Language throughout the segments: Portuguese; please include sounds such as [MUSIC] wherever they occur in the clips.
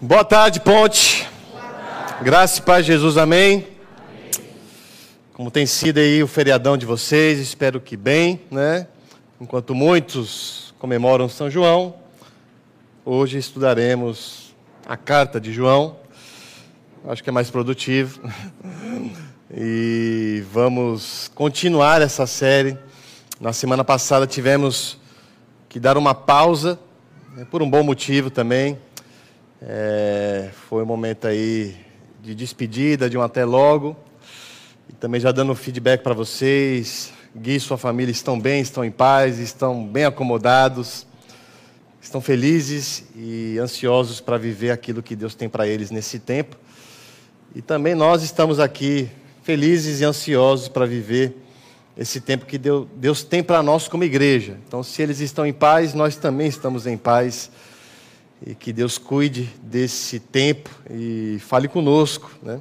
Boa tarde, Ponte. Graça e paz, Jesus, amém. Como tem sido aí o feriadão de vocês, espero que bem, né? Enquanto muitos comemoram São João, hoje estudaremos a carta de João. Acho que é mais produtivo. [LAUGHS] E vamos continuar essa série. Na semana passada tivemos que dar uma pausa, né, por um bom motivo também. É, foi um momento aí de despedida, de um até logo. E também já dando feedback para vocês. Gui e sua família estão bem, estão em paz, estão bem acomodados, estão felizes e ansiosos para viver aquilo que Deus tem para eles nesse tempo. E também nós estamos aqui felizes e ansiosos para viver esse tempo que Deus tem para nós como igreja. Então, se eles estão em paz, nós também estamos em paz. E que Deus cuide desse tempo e fale conosco. Né?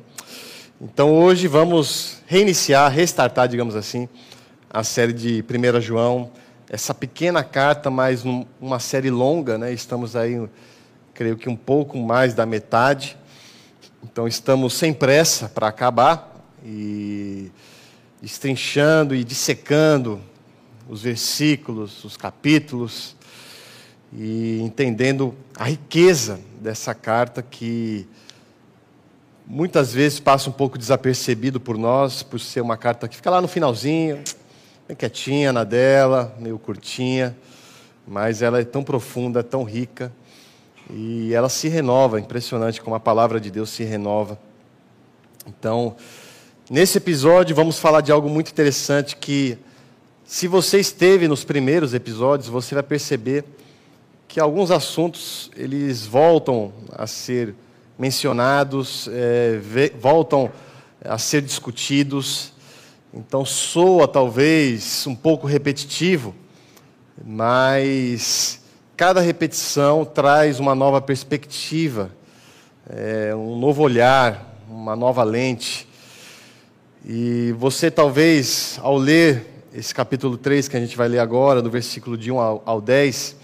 Então, hoje vamos reiniciar, restartar, digamos assim, a série de 1 João. Essa pequena carta, mas uma série longa, né? estamos aí, creio que um pouco mais da metade. Então, estamos sem pressa para acabar e destrinchando e dissecando os versículos, os capítulos e entendendo a riqueza dessa carta que muitas vezes passa um pouco desapercebido por nós, por ser uma carta que fica lá no finalzinho, bem quietinha na dela, meio curtinha, mas ela é tão profunda, tão rica e ela se renova, impressionante como a palavra de Deus se renova. Então, Nesse episódio vamos falar de algo muito interessante que, se você esteve nos primeiros episódios, você vai perceber que alguns assuntos eles voltam a ser mencionados, é, voltam a ser discutidos. Então soa talvez um pouco repetitivo, mas cada repetição traz uma nova perspectiva, é, um novo olhar, uma nova lente. E você talvez, ao ler esse capítulo 3 que a gente vai ler agora, do versículo de 1 ao, ao 10,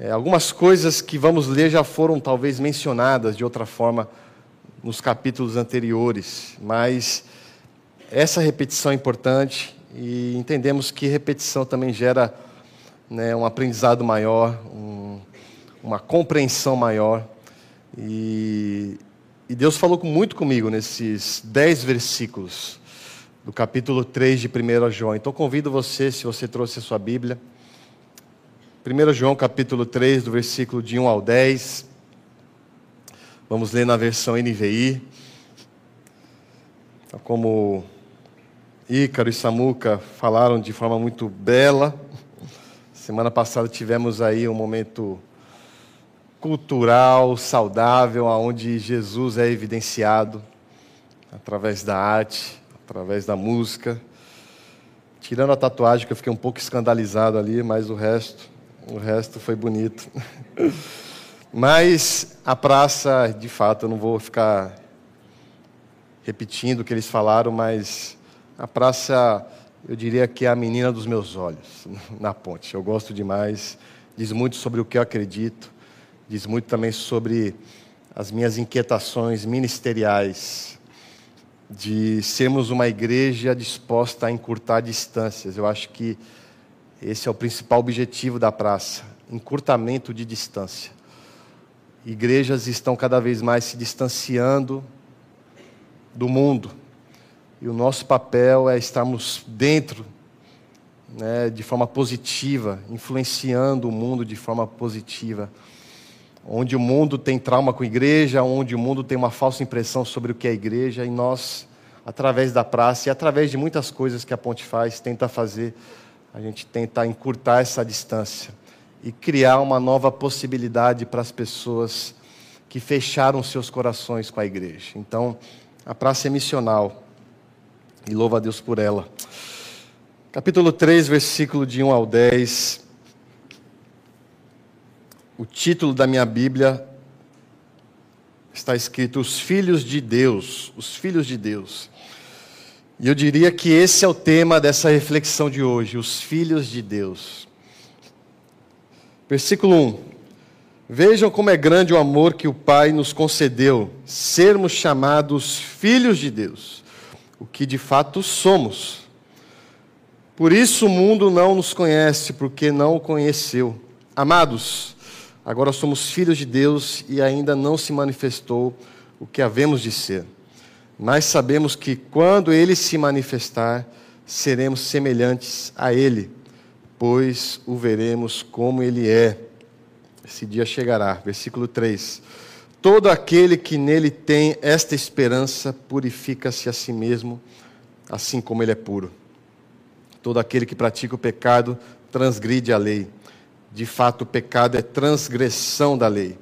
é, algumas coisas que vamos ler já foram talvez mencionadas de outra forma nos capítulos anteriores, mas essa repetição é importante e entendemos que repetição também gera né, um aprendizado maior, um, uma compreensão maior. E e Deus falou muito comigo nesses dez versículos do capítulo 3 de 1 João. Então convido você, se você trouxe a sua Bíblia, 1 João capítulo 3, do versículo de 1 ao 10. Vamos ler na versão NVI. Então, como Ícaro e Samuca falaram de forma muito bela. Semana passada tivemos aí um momento cultural, saudável, onde Jesus é evidenciado através da arte, através da música. Tirando a tatuagem, que eu fiquei um pouco escandalizado ali, mas o resto, o resto foi bonito. mas a praça, de fato, eu não vou ficar repetindo o que eles falaram, mas a praça, eu diria que é a menina dos meus olhos, [LAUGHS] na ponte. Eu gosto demais, diz muito sobre o que eu acredito diz muito também sobre as minhas inquietações ministeriais, de sermos uma igreja disposta a encurtar distâncias. Eu acho que esse é o principal objetivo da praça: encurtamento de distância. Igrejas estão cada vez mais se distanciando do mundo, e o nosso papel é estarmos dentro, né, de forma positiva, influenciando o mundo de forma positiva onde o mundo tem trauma com a igreja, onde o mundo tem uma falsa impressão sobre o que é a igreja, e nós, através da praça e através de muitas coisas que a Ponte faz, tenta fazer, a gente tenta encurtar essa distância e criar uma nova possibilidade para as pessoas que fecharam seus corações com a igreja. Então, a praça é missional e louva a Deus por ela. Capítulo 3, versículo de 1 ao 10 o título da minha Bíblia está escrito Os Filhos de Deus, os Filhos de Deus. E eu diria que esse é o tema dessa reflexão de hoje, os Filhos de Deus. Versículo 1: Vejam como é grande o amor que o Pai nos concedeu, sermos chamados filhos de Deus, o que de fato somos. Por isso o mundo não nos conhece, porque não o conheceu. Amados, agora somos filhos de Deus e ainda não se manifestou o que havemos de ser. Mas sabemos que quando ele se manifestar, seremos semelhantes a ele, pois o veremos como ele é esse dia chegará. Versículo 3. Todo aquele que nele tem esta esperança purifica-se a si mesmo, assim como ele é puro. Todo aquele que pratica o pecado transgride a lei. De fato, o pecado é transgressão da lei.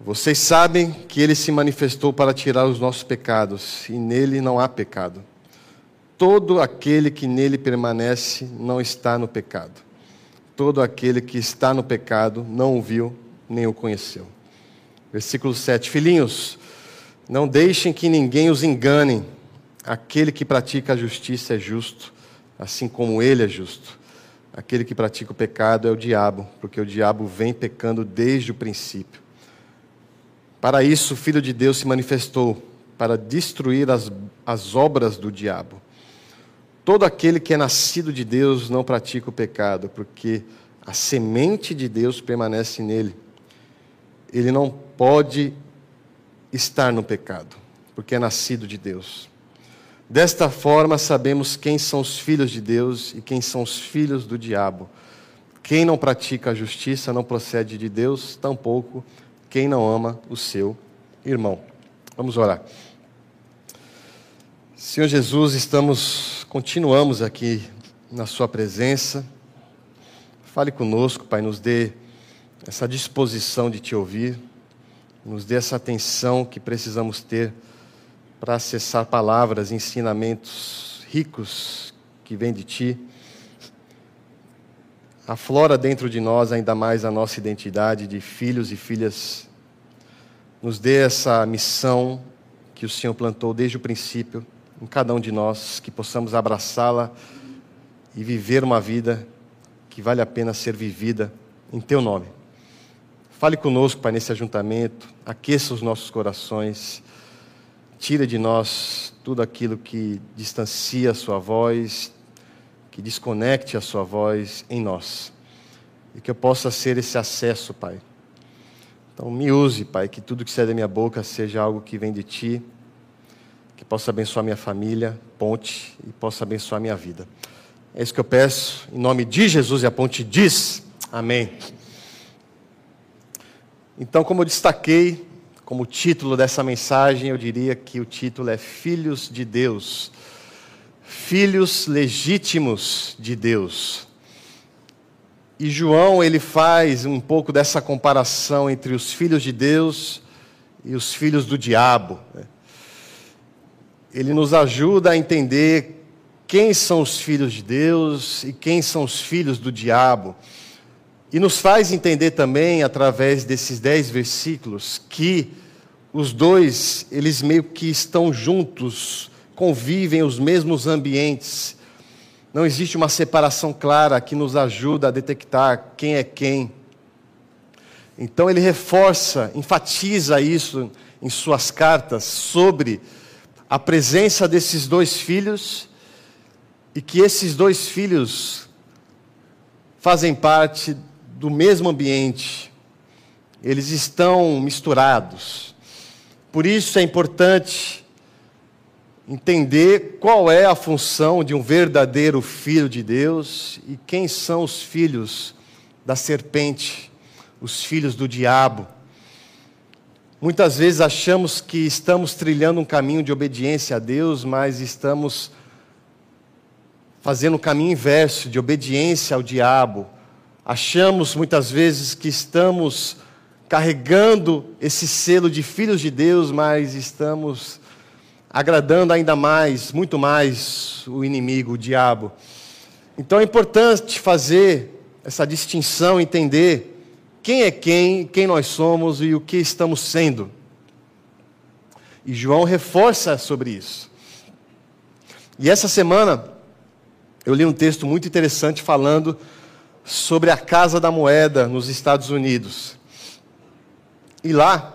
Vocês sabem que ele se manifestou para tirar os nossos pecados, e nele não há pecado. Todo aquele que nele permanece não está no pecado. Todo aquele que está no pecado não o viu nem o conheceu. Versículo 7. Filhinhos, não deixem que ninguém os engane. Aquele que pratica a justiça é justo, assim como ele é justo. Aquele que pratica o pecado é o diabo, porque o diabo vem pecando desde o princípio. Para isso, o Filho de Deus se manifestou, para destruir as, as obras do diabo. Todo aquele que é nascido de Deus não pratica o pecado, porque a semente de Deus permanece nele. Ele não pode estar no pecado, porque é nascido de Deus. Desta forma, sabemos quem são os filhos de Deus e quem são os filhos do diabo. Quem não pratica a justiça não procede de Deus, tampouco quem não ama o seu irmão. Vamos orar. Senhor Jesus, estamos, continuamos aqui na Sua presença. Fale conosco, Pai, nos dê essa disposição de Te ouvir, nos dê essa atenção que precisamos ter para acessar palavras, ensinamentos ricos que vêm de Ti. Aflora dentro de nós ainda mais a nossa identidade de filhos e filhas. Nos dê essa missão que o Senhor plantou desde o princípio em cada um de nós, que possamos abraçá-la e viver uma vida que vale a pena ser vivida em Teu nome. Fale conosco, Pai, nesse ajuntamento, aqueça os nossos corações, tira de nós tudo aquilo que distancia a Sua voz, que desconecte a Sua voz em nós, e que eu possa ser esse acesso, Pai. Então, me use, Pai, que tudo que sai da minha boca seja algo que vem de Ti que possa abençoar minha família, ponte, e possa abençoar minha vida. É isso que eu peço, em nome de Jesus, e a ponte diz: Amém. Então, como eu destaquei, como título dessa mensagem, eu diria que o título é Filhos de Deus. Filhos legítimos de Deus. E João, ele faz um pouco dessa comparação entre os filhos de Deus e os filhos do diabo. Né? ele nos ajuda a entender quem são os filhos de Deus e quem são os filhos do diabo. E nos faz entender também, através desses dez versículos, que os dois, eles meio que estão juntos, convivem os mesmos ambientes. Não existe uma separação clara que nos ajuda a detectar quem é quem. Então ele reforça, enfatiza isso em suas cartas sobre a presença desses dois filhos e que esses dois filhos fazem parte do mesmo ambiente, eles estão misturados. Por isso é importante entender qual é a função de um verdadeiro filho de Deus e quem são os filhos da serpente, os filhos do diabo. Muitas vezes achamos que estamos trilhando um caminho de obediência a Deus, mas estamos fazendo o caminho inverso, de obediência ao diabo. Achamos muitas vezes que estamos carregando esse selo de filhos de Deus, mas estamos agradando ainda mais, muito mais o inimigo, o diabo. Então é importante fazer essa distinção, entender quem é quem, quem nós somos e o que estamos sendo. E João reforça sobre isso. E essa semana eu li um texto muito interessante falando sobre a Casa da Moeda nos Estados Unidos. E lá,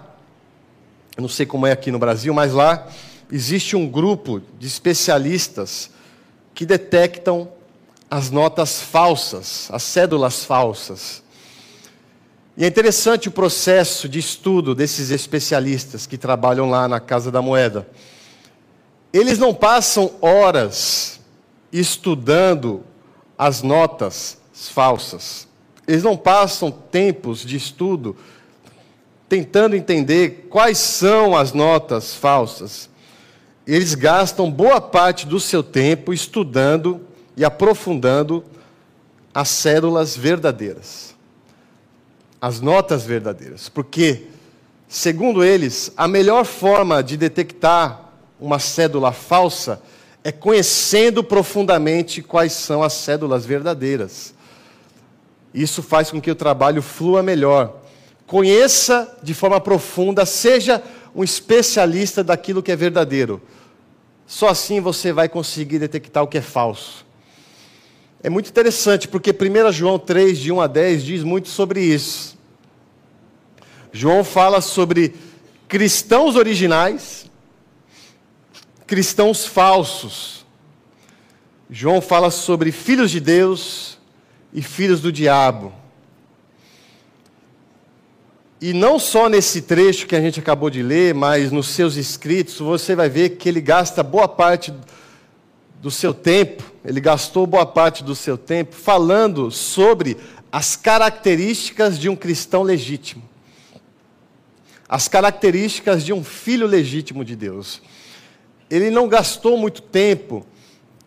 eu não sei como é aqui no Brasil, mas lá existe um grupo de especialistas que detectam as notas falsas, as cédulas falsas. E é interessante o processo de estudo desses especialistas que trabalham lá na Casa da Moeda. Eles não passam horas estudando as notas falsas. Eles não passam tempos de estudo tentando entender quais são as notas falsas. Eles gastam boa parte do seu tempo estudando e aprofundando as cédulas verdadeiras, as notas verdadeiras, porque, segundo eles, a melhor forma de detectar uma cédula falsa é conhecendo profundamente quais são as cédulas verdadeiras. Isso faz com que o trabalho flua melhor. Conheça de forma profunda, seja um especialista daquilo que é verdadeiro. Só assim você vai conseguir detectar o que é falso. É muito interessante, porque 1 João 3, de 1 a 10, diz muito sobre isso. João fala sobre cristãos originais, cristãos falsos. João fala sobre filhos de Deus e filhos do diabo. E não só nesse trecho que a gente acabou de ler, mas nos seus escritos, você vai ver que ele gasta boa parte do seu tempo, ele gastou boa parte do seu tempo falando sobre as características de um cristão legítimo. As características de um filho legítimo de Deus. Ele não gastou muito tempo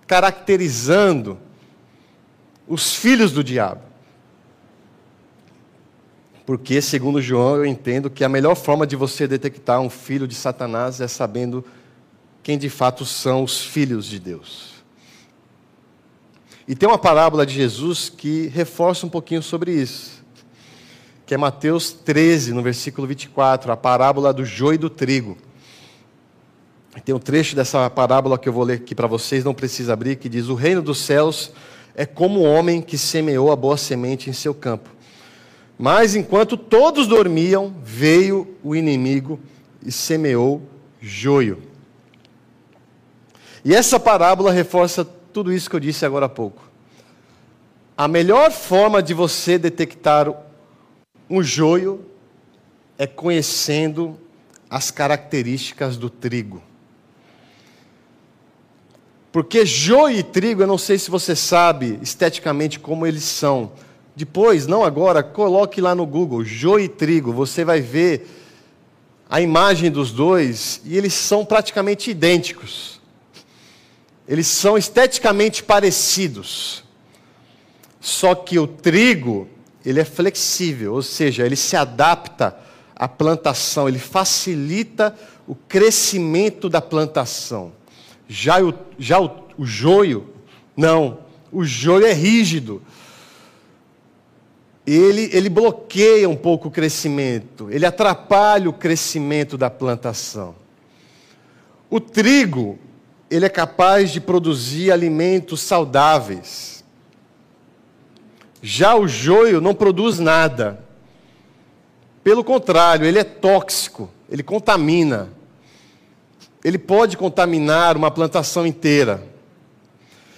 caracterizando os filhos do diabo. Porque, segundo João, eu entendo que a melhor forma de você detectar um filho de Satanás é sabendo quem de fato são os filhos de Deus. E tem uma parábola de Jesus que reforça um pouquinho sobre isso, que é Mateus 13, no versículo 24, a parábola do joio e do trigo. Tem um trecho dessa parábola que eu vou ler aqui para vocês, não precisa abrir, que diz: O reino dos céus é como o homem que semeou a boa semente em seu campo. Mas enquanto todos dormiam, veio o inimigo e semeou joio. E essa parábola reforça tudo isso que eu disse agora há pouco. A melhor forma de você detectar um joio é conhecendo as características do trigo. Porque joio e trigo, eu não sei se você sabe esteticamente como eles são. Depois, não agora, coloque lá no Google, joio e trigo, você vai ver a imagem dos dois e eles são praticamente idênticos eles são esteticamente parecidos. Só que o trigo, ele é flexível, ou seja, ele se adapta à plantação, ele facilita o crescimento da plantação. Já o, já o, o joio, não, o joio é rígido. Ele, ele bloqueia um pouco o crescimento, ele atrapalha o crescimento da plantação. O trigo, ele é capaz de produzir alimentos saudáveis. Já o joio não produz nada. Pelo contrário, ele é tóxico, ele contamina. Ele pode contaminar uma plantação inteira.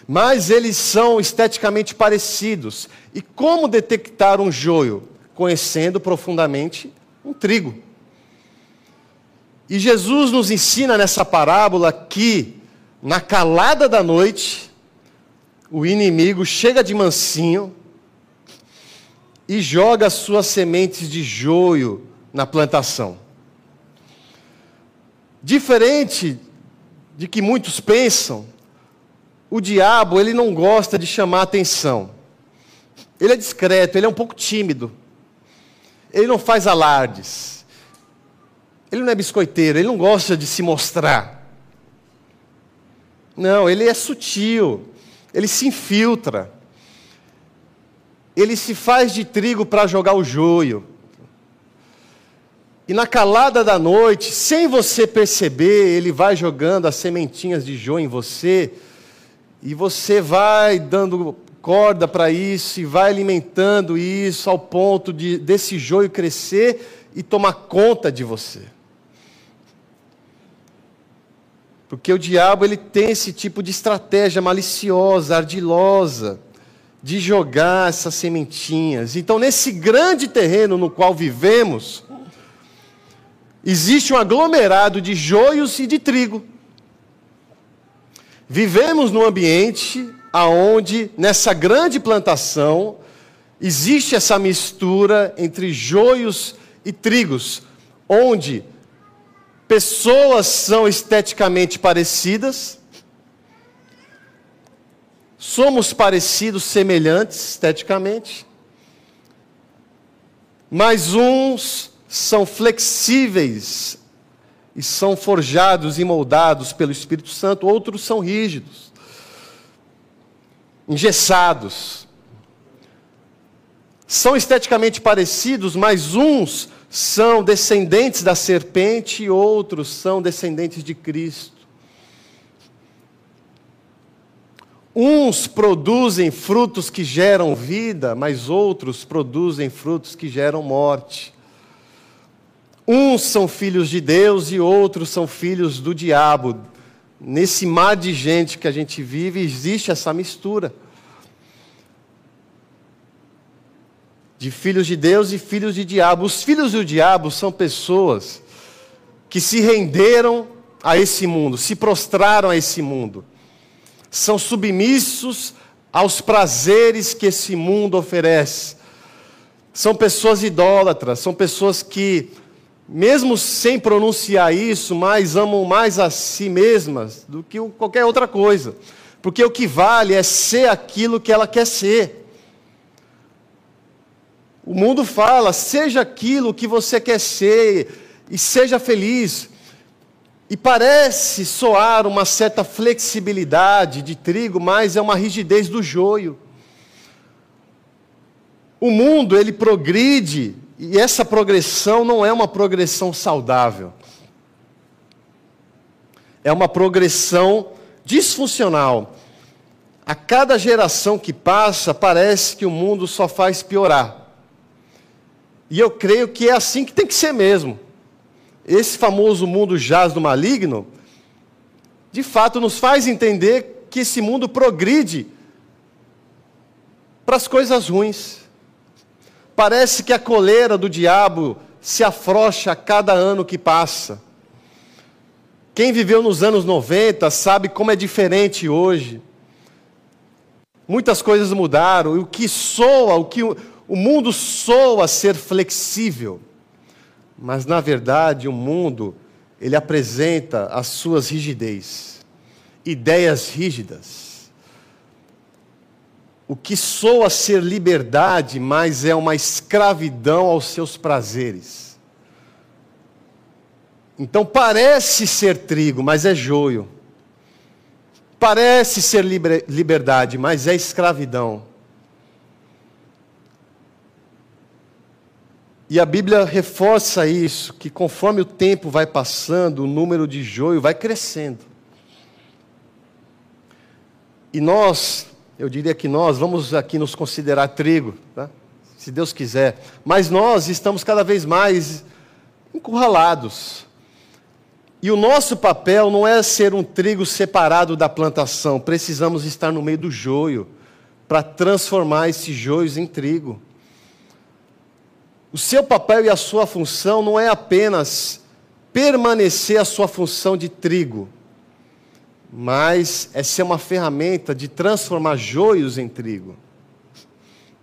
Mas eles são esteticamente parecidos. E como detectar um joio? Conhecendo profundamente um trigo. E Jesus nos ensina nessa parábola que na calada da noite, o inimigo chega de mansinho e joga suas sementes de joio na plantação. Diferente de que muitos pensam, o diabo ele não gosta de chamar atenção. Ele é discreto, ele é um pouco tímido. Ele não faz alardes. Ele não é biscoiteiro, ele não gosta de se mostrar. Não, ele é sutil, ele se infiltra. Ele se faz de trigo para jogar o joio. E na calada da noite, sem você perceber, ele vai jogando as sementinhas de joio em você, e você vai dando corda para isso, e vai alimentando isso ao ponto de desse joio crescer e tomar conta de você. Porque o diabo ele tem esse tipo de estratégia maliciosa, ardilosa, de jogar essas sementinhas. Então, nesse grande terreno no qual vivemos, existe um aglomerado de joios e de trigo. Vivemos num ambiente aonde nessa grande plantação existe essa mistura entre joios e trigos, onde pessoas são esteticamente parecidas, somos parecidos, semelhantes esteticamente, mas uns são flexíveis e são forjados e moldados pelo Espírito Santo, outros são rígidos, engessados. São esteticamente parecidos, mas uns são descendentes da serpente e outros são descendentes de Cristo. Uns produzem frutos que geram vida, mas outros produzem frutos que geram morte. Uns são filhos de Deus e outros são filhos do diabo. Nesse mar de gente que a gente vive, existe essa mistura. De filhos de Deus e filhos de diabo. Os filhos do diabo são pessoas que se renderam a esse mundo, se prostraram a esse mundo. São submissos aos prazeres que esse mundo oferece. São pessoas idólatras, são pessoas que mesmo sem pronunciar isso, mais amam mais a si mesmas do que qualquer outra coisa. Porque o que vale é ser aquilo que ela quer ser. O mundo fala, seja aquilo que você quer ser e seja feliz. E parece soar uma certa flexibilidade de trigo, mas é uma rigidez do joio. O mundo, ele progride e essa progressão não é uma progressão saudável. É uma progressão disfuncional. A cada geração que passa, parece que o mundo só faz piorar. E eu creio que é assim que tem que ser mesmo. Esse famoso mundo jaz do maligno, de fato, nos faz entender que esse mundo progride para as coisas ruins. Parece que a coleira do diabo se afrouxa a cada ano que passa. Quem viveu nos anos 90 sabe como é diferente hoje. Muitas coisas mudaram, e o que soa, o que o mundo soa ser flexível. Mas na verdade, o mundo ele apresenta as suas rigidez, ideias rígidas o que soa ser liberdade, mas é uma escravidão aos seus prazeres. Então parece ser trigo, mas é joio. Parece ser liberdade, mas é escravidão. E a Bíblia reforça isso, que conforme o tempo vai passando, o número de joio vai crescendo. E nós eu diria que nós vamos aqui nos considerar trigo, tá? se Deus quiser, mas nós estamos cada vez mais encurralados. E o nosso papel não é ser um trigo separado da plantação, precisamos estar no meio do joio para transformar esses joios em trigo. O seu papel e a sua função não é apenas permanecer a sua função de trigo, mas é ser uma ferramenta de transformar joios em trigo,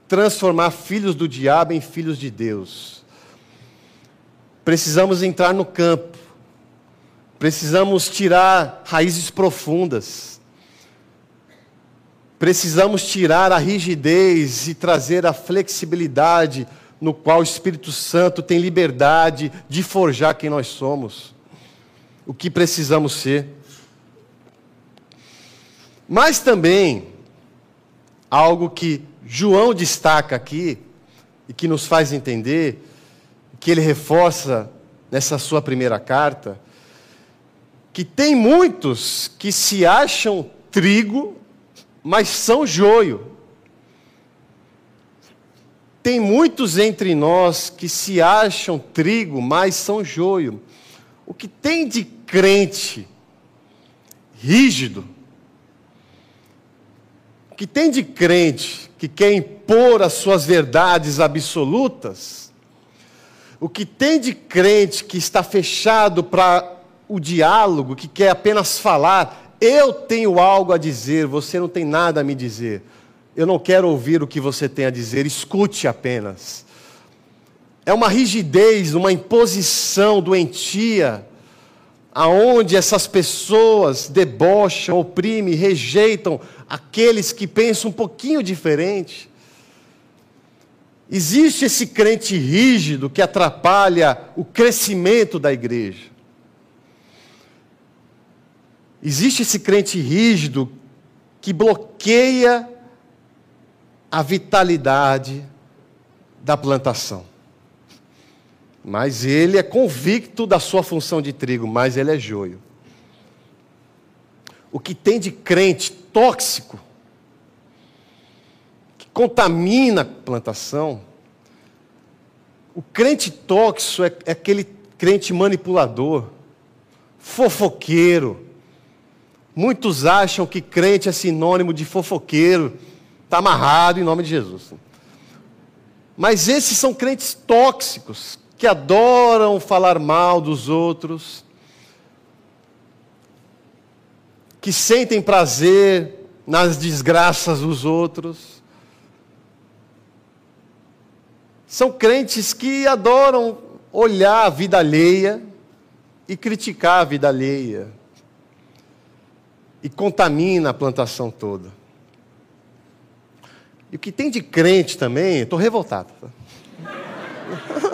transformar filhos do diabo em filhos de Deus. Precisamos entrar no campo, precisamos tirar raízes profundas, precisamos tirar a rigidez e trazer a flexibilidade no qual o Espírito Santo tem liberdade de forjar quem nós somos, o que precisamos ser. Mas também, algo que João destaca aqui, e que nos faz entender, que ele reforça nessa sua primeira carta, que tem muitos que se acham trigo, mas são joio. Tem muitos entre nós que se acham trigo, mas são joio. O que tem de crente rígido, que tem de crente que quer impor as suas verdades absolutas, o que tem de crente que está fechado para o diálogo, que quer apenas falar, eu tenho algo a dizer, você não tem nada a me dizer. Eu não quero ouvir o que você tem a dizer, escute apenas. É uma rigidez, uma imposição doentia, aonde essas pessoas debocham, oprimem, rejeitam aqueles que pensam um pouquinho diferente. Existe esse crente rígido que atrapalha o crescimento da igreja. Existe esse crente rígido que bloqueia a vitalidade da plantação. Mas ele é convicto da sua função de trigo, mas ele é joio. O que tem de crente tóxico, que contamina a plantação, o crente tóxico é, é aquele crente manipulador, fofoqueiro. Muitos acham que crente é sinônimo de fofoqueiro Está amarrado em nome de Jesus. Mas esses são crentes tóxicos, que adoram falar mal dos outros, que sentem prazer nas desgraças dos outros. São crentes que adoram olhar a vida alheia e criticar a vida alheia. E contamina a plantação toda. E o que tem de crente também, estou revoltado. [LAUGHS]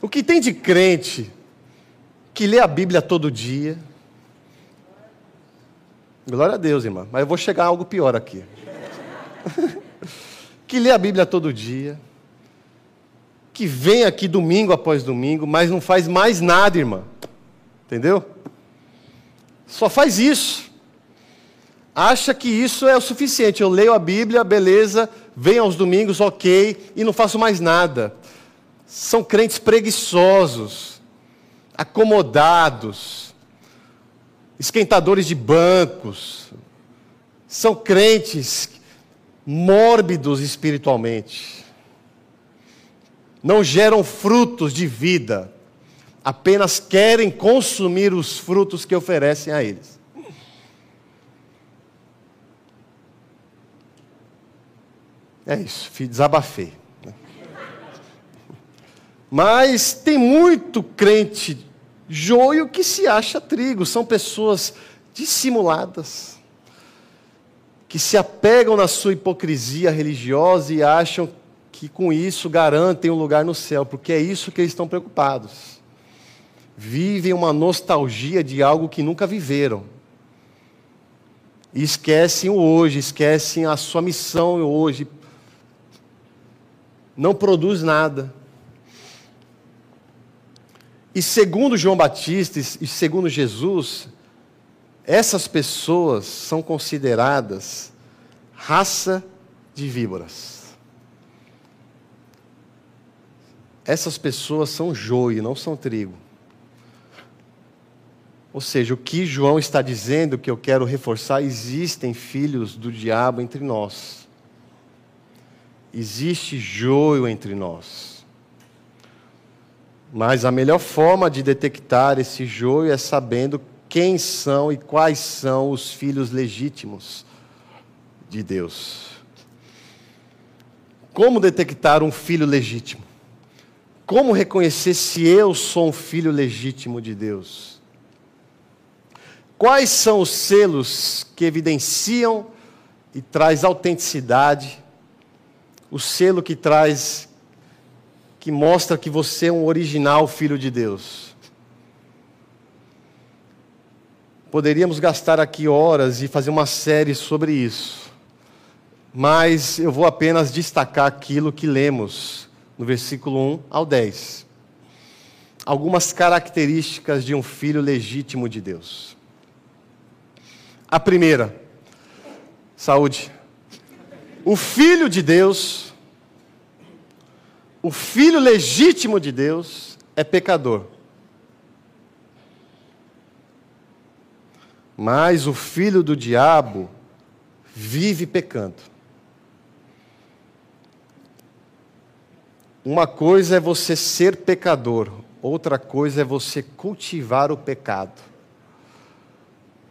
o que tem de crente que lê a Bíblia todo dia. Glória a Deus, irmã. Mas eu vou chegar a algo pior aqui. [LAUGHS] que lê a Bíblia todo dia. Que vem aqui domingo após domingo, mas não faz mais nada, irmã. Entendeu? Só faz isso acha que isso é o suficiente. Eu leio a Bíblia, beleza, venho aos domingos, ok, e não faço mais nada. São crentes preguiçosos, acomodados, esquentadores de bancos. São crentes mórbidos espiritualmente. Não geram frutos de vida, apenas querem consumir os frutos que oferecem a eles. É isso, desabafei. Mas tem muito crente joio que se acha trigo, são pessoas dissimuladas, que se apegam na sua hipocrisia religiosa e acham que com isso garantem um lugar no céu, porque é isso que eles estão preocupados. Vivem uma nostalgia de algo que nunca viveram. E esquecem o hoje, esquecem a sua missão hoje, não produz nada. E segundo João Batista e segundo Jesus, essas pessoas são consideradas raça de víboras. Essas pessoas são joio, não são trigo. Ou seja, o que João está dizendo, que eu quero reforçar, existem filhos do diabo entre nós existe joio entre nós. Mas a melhor forma de detectar esse joio é sabendo quem são e quais são os filhos legítimos de Deus. Como detectar um filho legítimo? Como reconhecer se eu sou um filho legítimo de Deus? Quais são os selos que evidenciam e traz autenticidade o selo que traz, que mostra que você é um original filho de Deus. Poderíamos gastar aqui horas e fazer uma série sobre isso, mas eu vou apenas destacar aquilo que lemos no versículo 1 ao 10. Algumas características de um filho legítimo de Deus. A primeira, saúde. o Filho de Deus, o Filho legítimo de Deus, é pecador. Mas o filho do diabo vive pecando. Uma coisa é você ser pecador, outra coisa é você cultivar o pecado.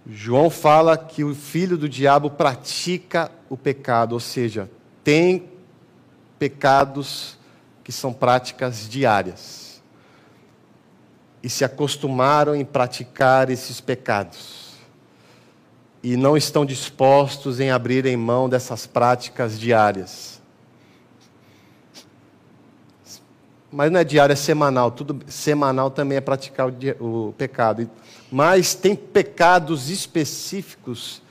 João fala que o filho do diabo pratica o pecado, ou seja, tem pecados que são práticas diárias. E se acostumaram em praticar esses pecados. E não estão dispostos em abrirem mão dessas práticas diárias. Mas não é diário, é semanal. Tudo semanal também é praticar o, o pecado. Mas tem pecados específicos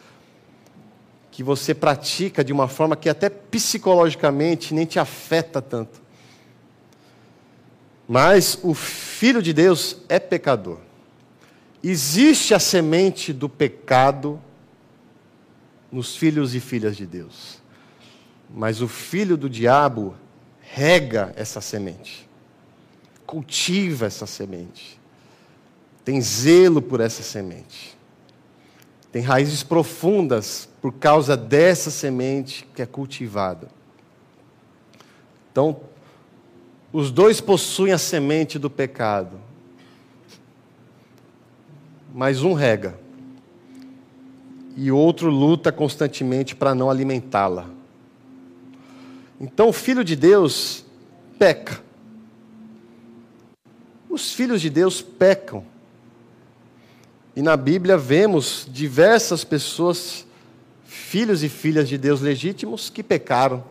que você pratica de uma forma que até psicologicamente nem te afeta tanto. Mas o filho de Deus é pecador. Existe a semente do pecado nos filhos e filhas de Deus. Mas o filho do diabo rega essa semente cultiva essa semente, tem zelo por essa semente, tem raízes profundas por causa dessa semente que é cultivada. Então, os dois possuem a semente do pecado, mas um rega e outro luta constantemente para não alimentá-la. Então, o filho de Deus peca os filhos de Deus pecam. E na Bíblia vemos diversas pessoas, filhos e filhas de Deus legítimos, que pecaram.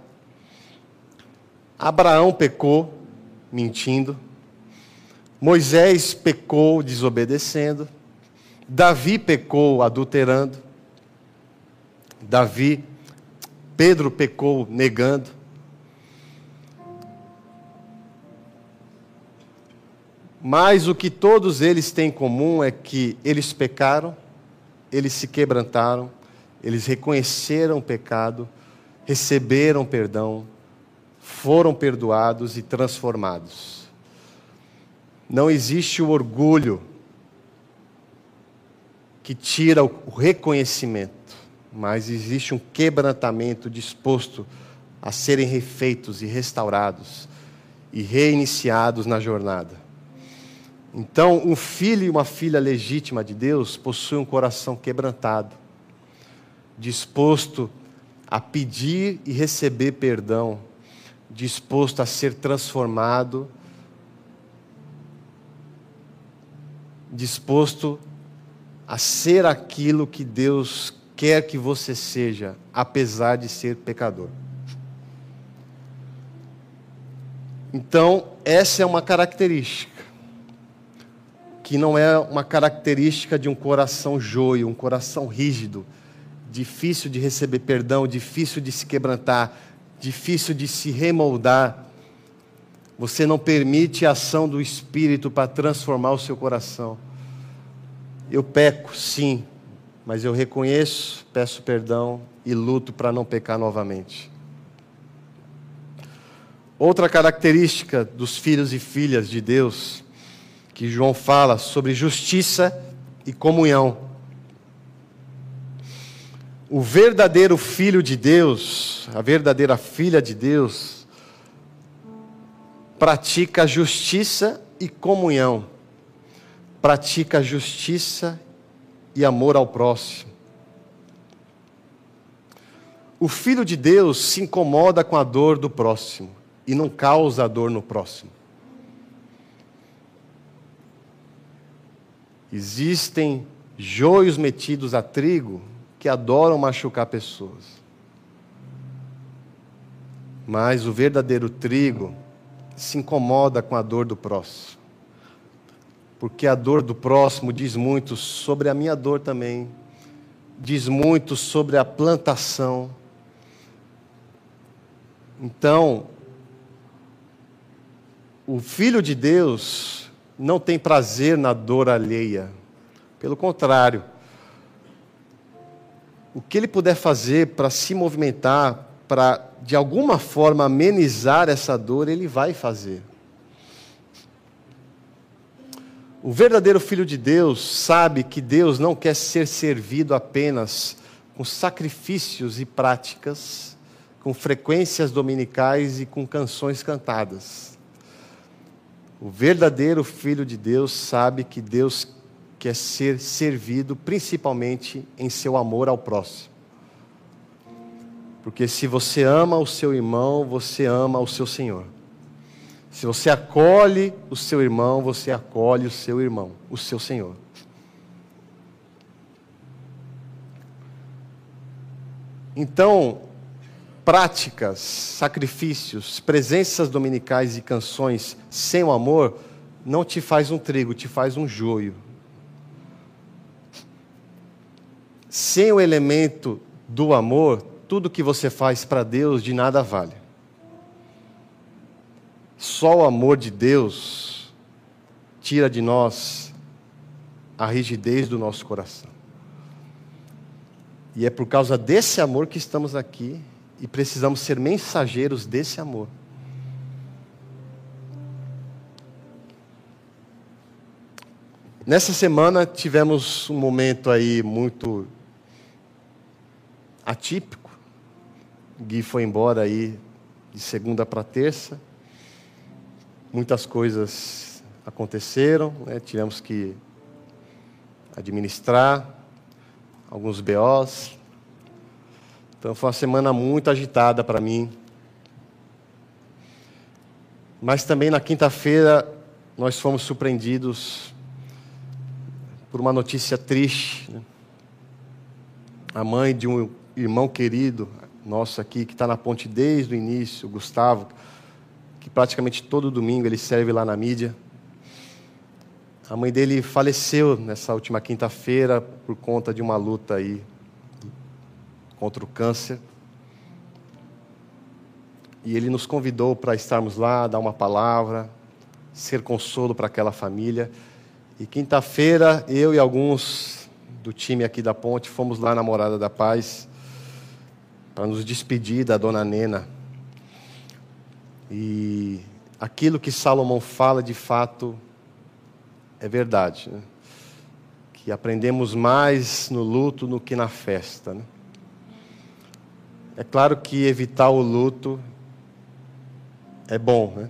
Abraão pecou, mentindo. Moisés pecou, desobedecendo. Davi pecou, adulterando. Davi, Pedro pecou, negando. Mas o que todos eles têm em comum é que eles pecaram, eles se quebrantaram, eles reconheceram o pecado, receberam perdão, foram perdoados e transformados. Não existe o orgulho que tira o reconhecimento, mas existe um quebrantamento disposto a serem refeitos e restaurados e reiniciados na jornada. Então, um filho e uma filha legítima de Deus possuem um coração quebrantado, disposto a pedir e receber perdão, disposto a ser transformado, disposto a ser aquilo que Deus quer que você seja, apesar de ser pecador. Então, essa é uma característica que não é uma característica de um coração joio, um coração rígido, difícil de receber perdão, difícil de se quebrantar, difícil de se remoldar. Você não permite a ação do Espírito para transformar o seu coração. Eu peco, sim, mas eu reconheço, peço perdão e luto para não pecar novamente. Outra característica dos filhos e filhas de Deus que João fala sobre justiça e comunhão. O verdadeiro filho de Deus, a verdadeira filha de Deus, pratica justiça e comunhão, pratica justiça e amor ao próximo. O filho de Deus se incomoda com a dor do próximo e não causa dor no próximo. Existem joios metidos a trigo que adoram machucar pessoas. Mas o verdadeiro trigo se incomoda com a dor do próximo. Porque a dor do próximo diz muito sobre a minha dor também, diz muito sobre a plantação. Então, o Filho de Deus não tem prazer na dor alheia. Pelo contrário, o que ele puder fazer para se movimentar, para, de alguma forma, amenizar essa dor, ele vai fazer. O verdadeiro filho de Deus sabe que Deus não quer ser servido apenas com sacrifícios e práticas, com frequências dominicais e com canções cantadas. O verdadeiro filho de Deus sabe que Deus quer ser servido principalmente em seu amor ao próximo. Porque se você ama o seu irmão, você ama o seu Senhor. Se você acolhe o seu irmão, você acolhe o seu irmão, o seu Senhor. Então, práticas, sacrifícios, presenças dominicais e canções sem o amor não te faz um trigo, te faz um joio. Sem o elemento do amor, tudo que você faz para Deus de nada vale. Só o amor de Deus tira de nós a rigidez do nosso coração. E é por causa desse amor que estamos aqui e precisamos ser mensageiros desse amor. Nessa semana tivemos um momento aí muito atípico. Gui foi embora aí de segunda para terça. Muitas coisas aconteceram, né? tivemos que administrar alguns BOs. Então foi uma semana muito agitada para mim. Mas também na quinta-feira nós fomos surpreendidos por uma notícia triste. Né? A mãe de um irmão querido nosso aqui, que está na ponte desde o início, o Gustavo, que praticamente todo domingo ele serve lá na mídia. A mãe dele faleceu nessa última quinta-feira por conta de uma luta aí contra o câncer. E ele nos convidou para estarmos lá, dar uma palavra, ser consolo para aquela família. E quinta-feira, eu e alguns do time aqui da ponte fomos lá na Morada da Paz para nos despedir da dona Nena. E aquilo que Salomão fala de fato é verdade. Né? Que aprendemos mais no luto do que na festa. Né? É claro que evitar o luto é bom, né?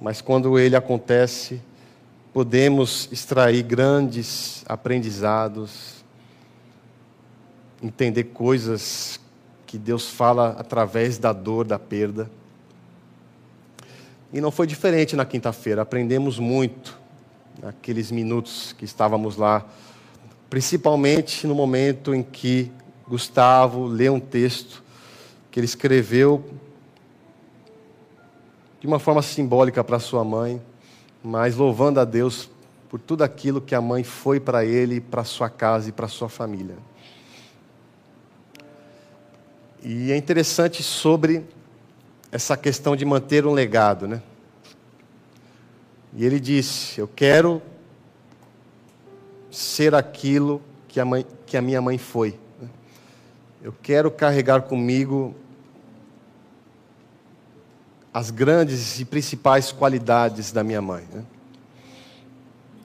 mas quando ele acontece, podemos extrair grandes aprendizados, entender coisas que Deus fala através da dor, da perda. E não foi diferente na quinta-feira, aprendemos muito naqueles minutos que estávamos lá, principalmente no momento em que Gustavo lê um texto que ele escreveu de uma forma simbólica para sua mãe mas louvando a Deus por tudo aquilo que a mãe foi para ele, para sua casa e para sua família. E é interessante sobre essa questão de manter um legado, né? E ele disse: Eu quero ser aquilo que a, mãe, que a minha mãe foi. Eu quero carregar comigo as grandes e principais qualidades da minha mãe. Né?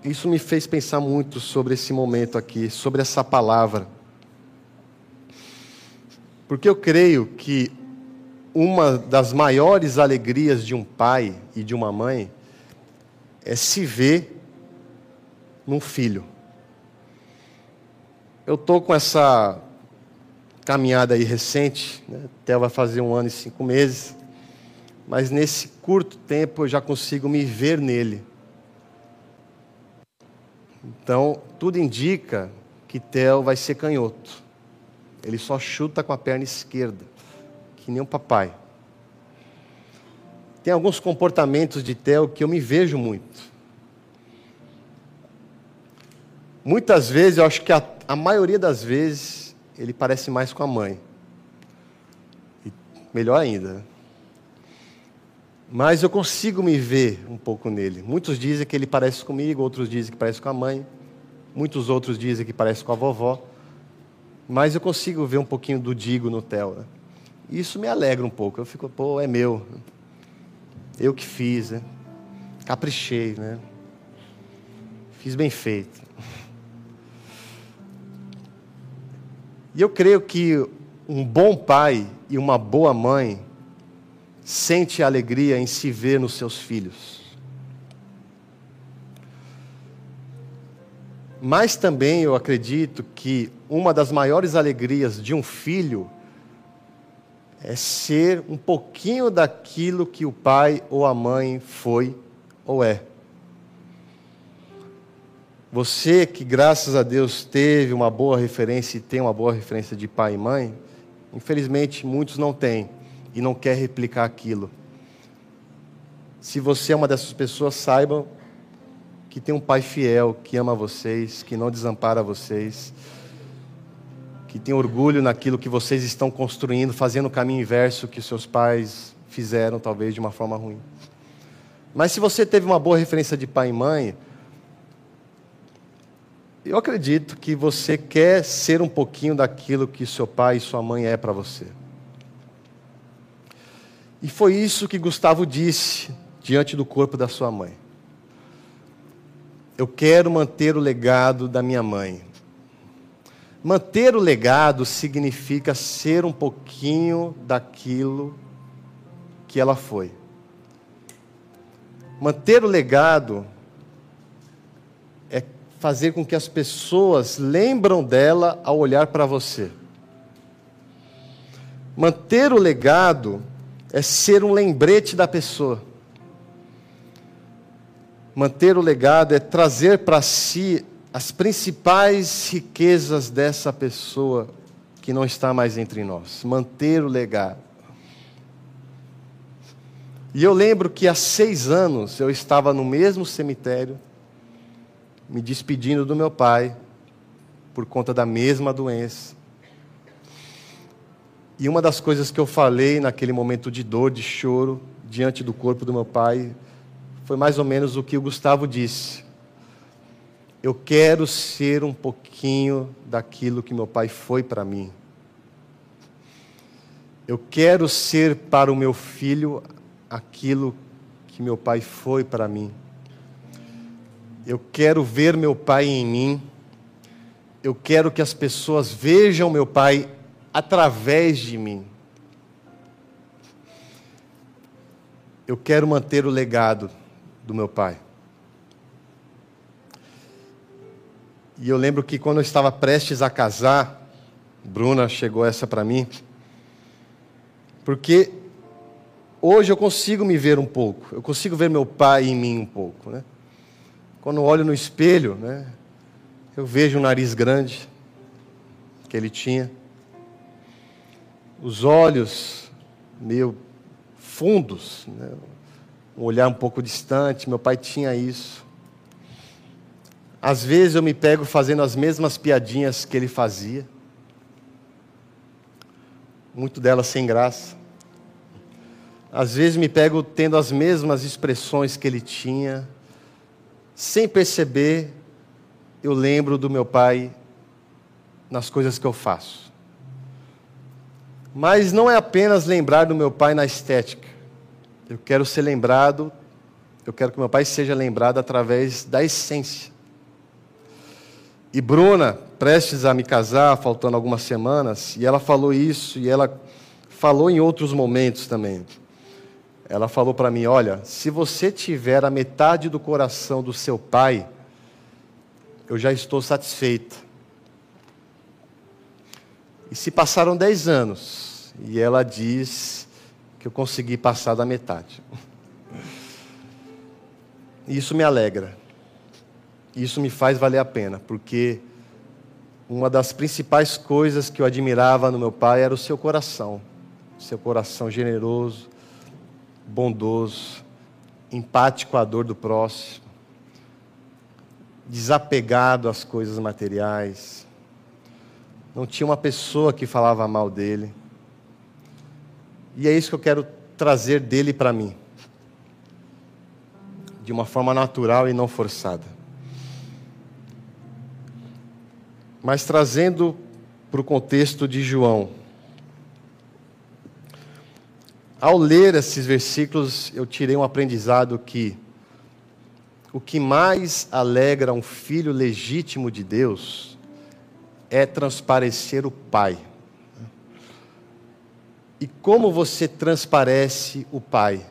Isso me fez pensar muito sobre esse momento aqui, sobre essa palavra. Porque eu creio que uma das maiores alegrias de um pai e de uma mãe é se ver num filho. Eu estou com essa caminhada aí recente, né? até vai fazer um ano e cinco meses mas nesse curto tempo eu já consigo me ver nele. Então, tudo indica que Theo vai ser canhoto. Ele só chuta com a perna esquerda, que nem o papai. Tem alguns comportamentos de Theo que eu me vejo muito. Muitas vezes, eu acho que a, a maioria das vezes, ele parece mais com a mãe. E melhor ainda, mas eu consigo me ver um pouco nele. Muitos dizem que ele parece comigo, outros dizem que parece com a mãe, muitos outros dizem que parece com a vovó. Mas eu consigo ver um pouquinho do Digo no Theo. Né? Isso me alegra um pouco. Eu fico, pô, é meu. Eu que fiz, né? Caprichei, né? Fiz bem feito. E eu creio que um bom pai e uma boa mãe sente alegria em se ver nos seus filhos. Mas também eu acredito que uma das maiores alegrias de um filho é ser um pouquinho daquilo que o pai ou a mãe foi ou é. Você que, graças a Deus, teve uma boa referência e tem uma boa referência de pai e mãe, infelizmente muitos não têm e não quer replicar aquilo. Se você é uma dessas pessoas, saiba que tem um pai fiel que ama vocês, que não desampara vocês, que tem orgulho naquilo que vocês estão construindo, fazendo o caminho inverso que seus pais fizeram, talvez de uma forma ruim. Mas se você teve uma boa referência de pai e mãe, eu acredito que você quer ser um pouquinho daquilo que seu pai e sua mãe é para você. E foi isso que Gustavo disse diante do corpo da sua mãe. Eu quero manter o legado da minha mãe. Manter o legado significa ser um pouquinho daquilo que ela foi. Manter o legado fazer com que as pessoas lembram dela ao olhar para você. Manter o legado é ser um lembrete da pessoa. Manter o legado é trazer para si as principais riquezas dessa pessoa que não está mais entre nós. Manter o legado. E eu lembro que há seis anos eu estava no mesmo cemitério me despedindo do meu pai por conta da mesma doença. E uma das coisas que eu falei naquele momento de dor, de choro, diante do corpo do meu pai, foi mais ou menos o que o Gustavo disse. Eu quero ser um pouquinho daquilo que meu pai foi para mim. Eu quero ser para o meu filho aquilo que meu pai foi para mim. Eu quero ver meu Pai em mim. Eu quero que as pessoas vejam meu Pai através de mim. Eu quero manter o legado do meu pai. E eu lembro que quando eu estava prestes a casar, Bruna chegou essa para mim, porque hoje eu consigo me ver um pouco, eu consigo ver meu pai em mim um pouco, né? Quando olho no espelho, né, eu vejo um nariz grande que ele tinha, os olhos meio fundos, né, um olhar um pouco distante. Meu pai tinha isso. Às vezes eu me pego fazendo as mesmas piadinhas que ele fazia, muito delas sem graça. Às vezes me pego tendo as mesmas expressões que ele tinha, sem perceber, eu lembro do meu pai nas coisas que eu faço. Mas não é apenas lembrar do meu pai na estética. Eu quero ser lembrado, eu quero que meu pai seja lembrado através da essência. E Bruna, prestes a me casar, faltando algumas semanas, e ela falou isso, e ela falou em outros momentos também. Ela falou para mim: Olha, se você tiver a metade do coração do seu pai, eu já estou satisfeita. E se passaram dez anos, e ela diz que eu consegui passar da metade. [LAUGHS] Isso me alegra. Isso me faz valer a pena, porque uma das principais coisas que eu admirava no meu pai era o seu coração, seu coração generoso, bondoso, empático à dor do próximo, desapegado às coisas materiais. Não tinha uma pessoa que falava mal dele. E é isso que eu quero trazer dele para mim. De uma forma natural e não forçada. Mas trazendo para o contexto de João. Ao ler esses versículos, eu tirei um aprendizado que o que mais alegra um filho legítimo de Deus é transparecer o Pai. E como você transparece o Pai?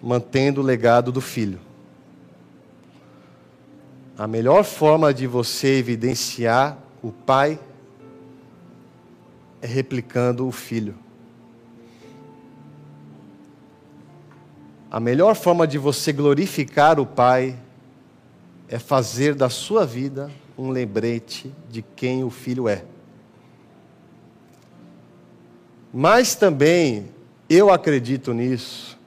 Mantendo o legado do filho. A melhor forma de você evidenciar o Pai é replicando o filho. A melhor forma de você glorificar o Pai é fazer da sua vida um lembrete de quem o Filho é. Mas também eu acredito nisso,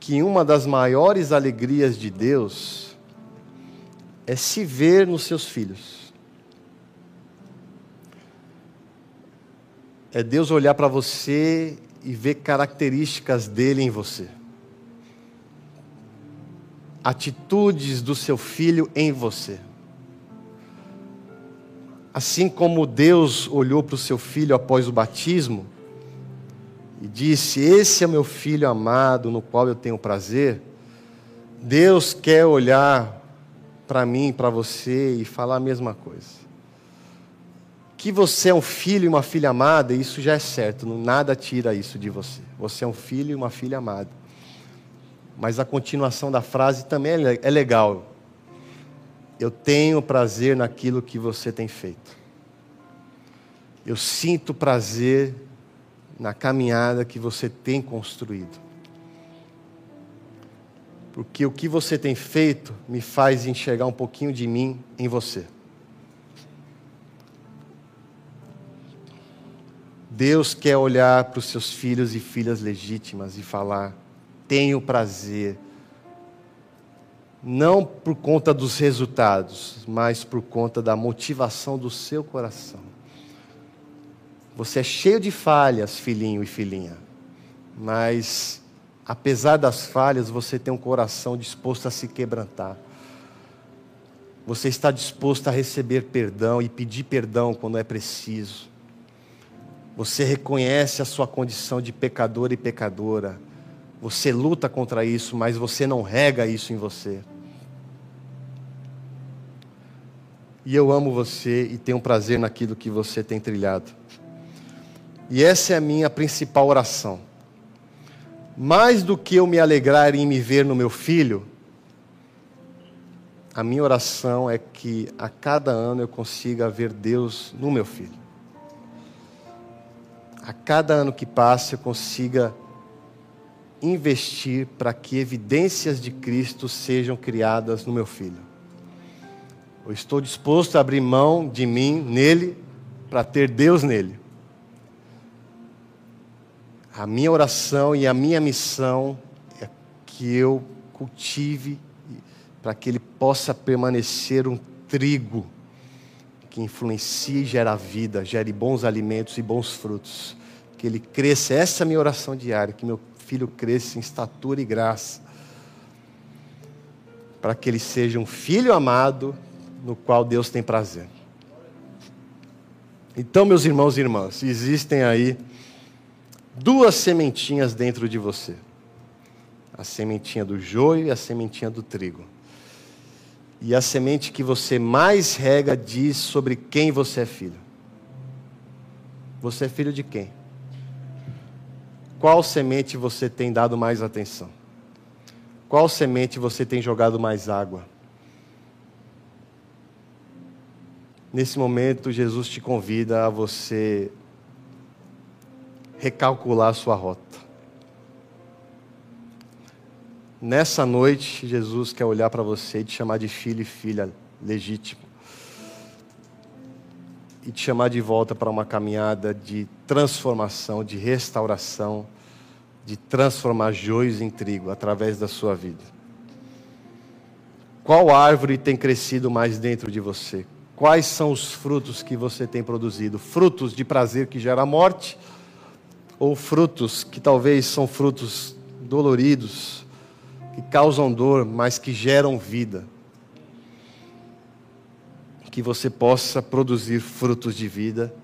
que uma das maiores alegrias de Deus é se ver nos seus filhos. É Deus olhar para você e ver características dele em você atitudes do seu filho em você. Assim como Deus olhou para o seu filho após o batismo e disse: Esse é meu filho amado, no qual eu tenho prazer. Deus quer olhar para mim, para você e falar a mesma coisa. Que você é um filho e uma filha amada, isso já é certo, nada tira isso de você. Você é um filho e uma filha amada mas a continuação da frase também é, é legal. Eu tenho prazer naquilo que você tem feito. Eu sinto prazer na caminhada que você tem construído. Porque o que você tem feito me faz enxergar um pouquinho de mim em você. Deus quer olhar para os seus filhos e filhas legítimas e falar: tenho prazer, não por conta dos resultados, mas por conta da motivação do seu coração. Você é cheio de falhas, filhinho e filhinha, mas apesar das falhas, você tem um coração disposto a se quebrantar. Você está disposto a receber perdão e pedir perdão quando é preciso. Você reconhece a sua condição de pecador e pecadora você luta contra isso, mas você não rega isso em você. E eu amo você e tenho prazer naquilo que você tem trilhado. E essa é a minha principal oração. Mais do que eu me alegrar em me ver no meu filho, a minha oração é que a cada ano eu consiga ver Deus no meu filho. A cada ano que passa eu consiga investir para que evidências de Cristo sejam criadas no meu filho. Eu estou disposto a abrir mão de mim nele para ter Deus nele. A minha oração e a minha missão é que eu cultive para que ele possa permanecer um trigo que influencie e gera vida, gere bons alimentos e bons frutos. Que ele cresça, essa é a minha oração diária, que meu filho cresça em estatura e graça, para que ele seja um filho amado no qual Deus tem prazer. Então, meus irmãos e irmãs, existem aí duas sementinhas dentro de você: a sementinha do joio e a sementinha do trigo. E a semente que você mais rega diz sobre quem você é filho. Você é filho de quem? Qual semente você tem dado mais atenção? Qual semente você tem jogado mais água? Nesse momento, Jesus te convida a você recalcular a sua rota. Nessa noite, Jesus quer olhar para você e te chamar de filho e filha legítimo. E te chamar de volta para uma caminhada de transformação, de restauração, de transformar joios em trigo através da sua vida. Qual árvore tem crescido mais dentro de você? Quais são os frutos que você tem produzido? Frutos de prazer que gera morte? Ou frutos que talvez são frutos doloridos, que causam dor, mas que geram vida? Que você possa produzir frutos de vida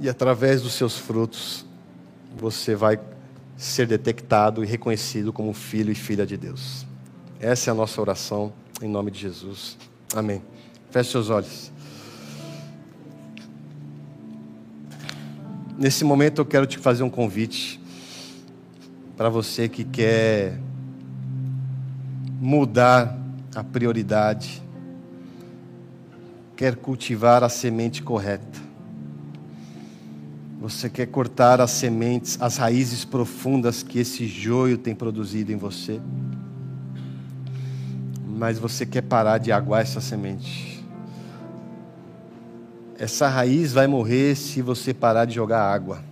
e através dos seus frutos você vai ser detectado e reconhecido como filho e filha de Deus. Essa é a nossa oração em nome de Jesus. Amém. Feche seus olhos. Nesse momento eu quero te fazer um convite para você que quer mudar a prioridade, quer cultivar a semente correta. Você quer cortar as sementes, as raízes profundas que esse joio tem produzido em você. Mas você quer parar de aguar essa semente. Essa raiz vai morrer se você parar de jogar água.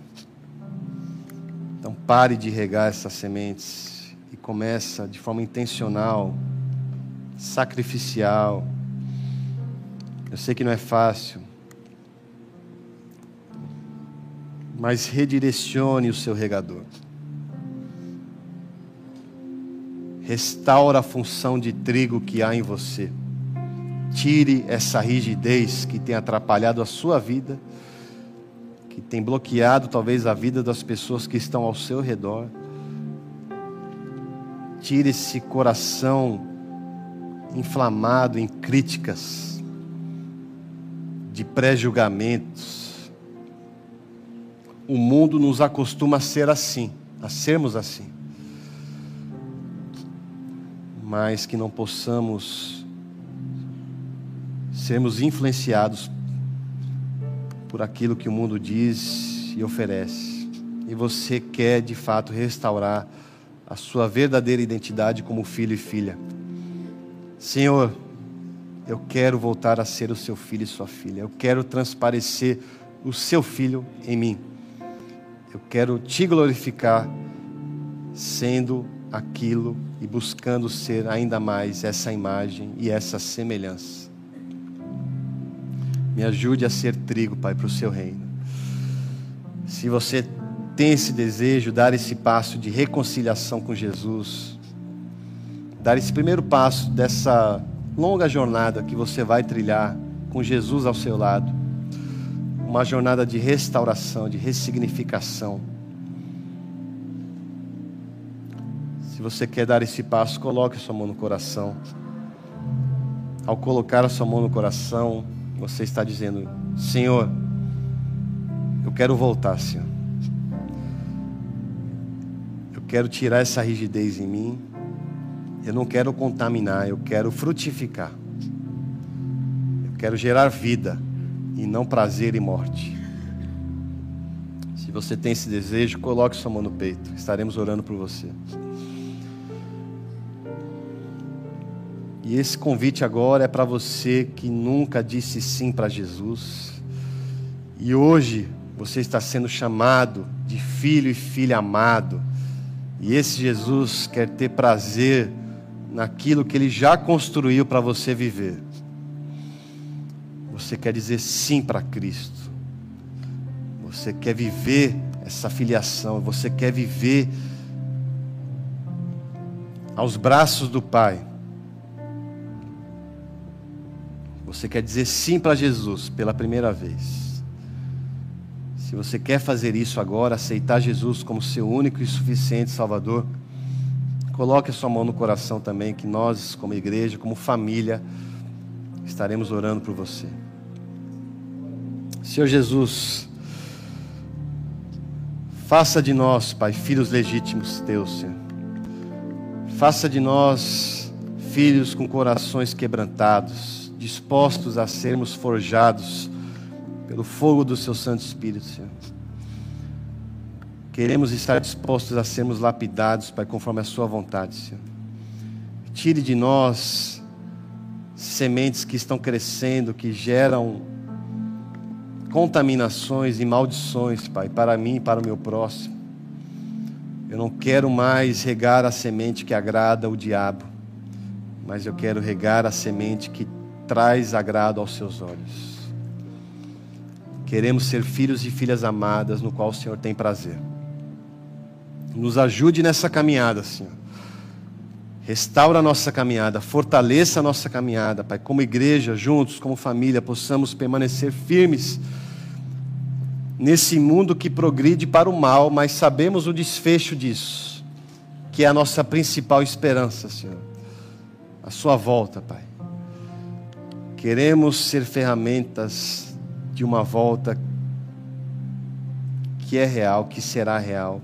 Então pare de regar essas sementes e começa de forma intencional, sacrificial. Eu sei que não é fácil, mas redirecione o seu regador. Restaura a função de trigo que há em você. Tire essa rigidez que tem atrapalhado a sua vida, que tem bloqueado talvez a vida das pessoas que estão ao seu redor. Tire esse coração inflamado em críticas, de pré-julgamentos, o mundo nos acostuma a ser assim, a sermos assim. Mas que não possamos sermos influenciados por aquilo que o mundo diz e oferece. E você quer de fato restaurar a sua verdadeira identidade como filho e filha. Senhor, eu quero voltar a ser o seu filho e sua filha. Eu quero transparecer o seu filho em mim. Eu quero te glorificar sendo aquilo e buscando ser ainda mais essa imagem e essa semelhança. Me ajude a ser trigo, Pai, para o seu reino. Se você tem esse desejo, dar esse passo de reconciliação com Jesus, dar esse primeiro passo dessa longa jornada que você vai trilhar com Jesus ao seu lado uma jornada de restauração, de ressignificação. Se você quer dar esse passo, coloque a sua mão no coração. Ao colocar a sua mão no coração, você está dizendo: Senhor, eu quero voltar, Senhor. Eu quero tirar essa rigidez em mim. Eu não quero contaminar, eu quero frutificar. Eu quero gerar vida e não prazer e morte. Se você tem esse desejo, coloque sua mão no peito. Estaremos orando por você. E esse convite agora é para você que nunca disse sim para Jesus. E hoje você está sendo chamado de filho e filha amado. E esse Jesus quer ter prazer naquilo que ele já construiu para você viver. Você quer dizer sim para Cristo. Você quer viver essa filiação. Você quer viver aos braços do Pai. Você quer dizer sim para Jesus pela primeira vez. Se você quer fazer isso agora, aceitar Jesus como seu único e suficiente Salvador, coloque a sua mão no coração também, que nós, como igreja, como família, estaremos orando por você. Senhor Jesus, faça de nós, Pai, filhos legítimos teus, Senhor. Faça de nós filhos com corações quebrantados, dispostos a sermos forjados pelo fogo do seu Santo Espírito, Senhor. Queremos estar dispostos a sermos lapidados, Pai, conforme a Sua vontade, Senhor. Tire de nós sementes que estão crescendo, que geram contaminações e maldições, Pai, para mim e para o meu próximo. Eu não quero mais regar a semente que agrada o diabo, mas eu quero regar a semente que traz agrado aos seus olhos. Queremos ser filhos e filhas amadas, no qual o Senhor tem prazer. Nos ajude nessa caminhada, Senhor. Restaura a nossa caminhada, fortaleça a nossa caminhada, Pai. Como igreja, juntos, como família, possamos permanecer firmes nesse mundo que progride para o mal, mas sabemos o desfecho disso, que é a nossa principal esperança, Senhor. A Sua volta, Pai. Queremos ser ferramentas de uma volta que é real, que será real,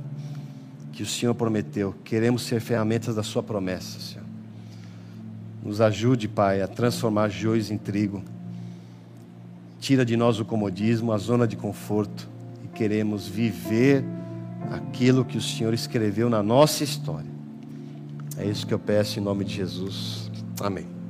que o Senhor prometeu. Queremos ser ferramentas da Sua promessa, Senhor. Nos ajude, Pai, a transformar joios em trigo. Tira de nós o comodismo, a zona de conforto e queremos viver aquilo que o Senhor escreveu na nossa história. É isso que eu peço em nome de Jesus. Amém.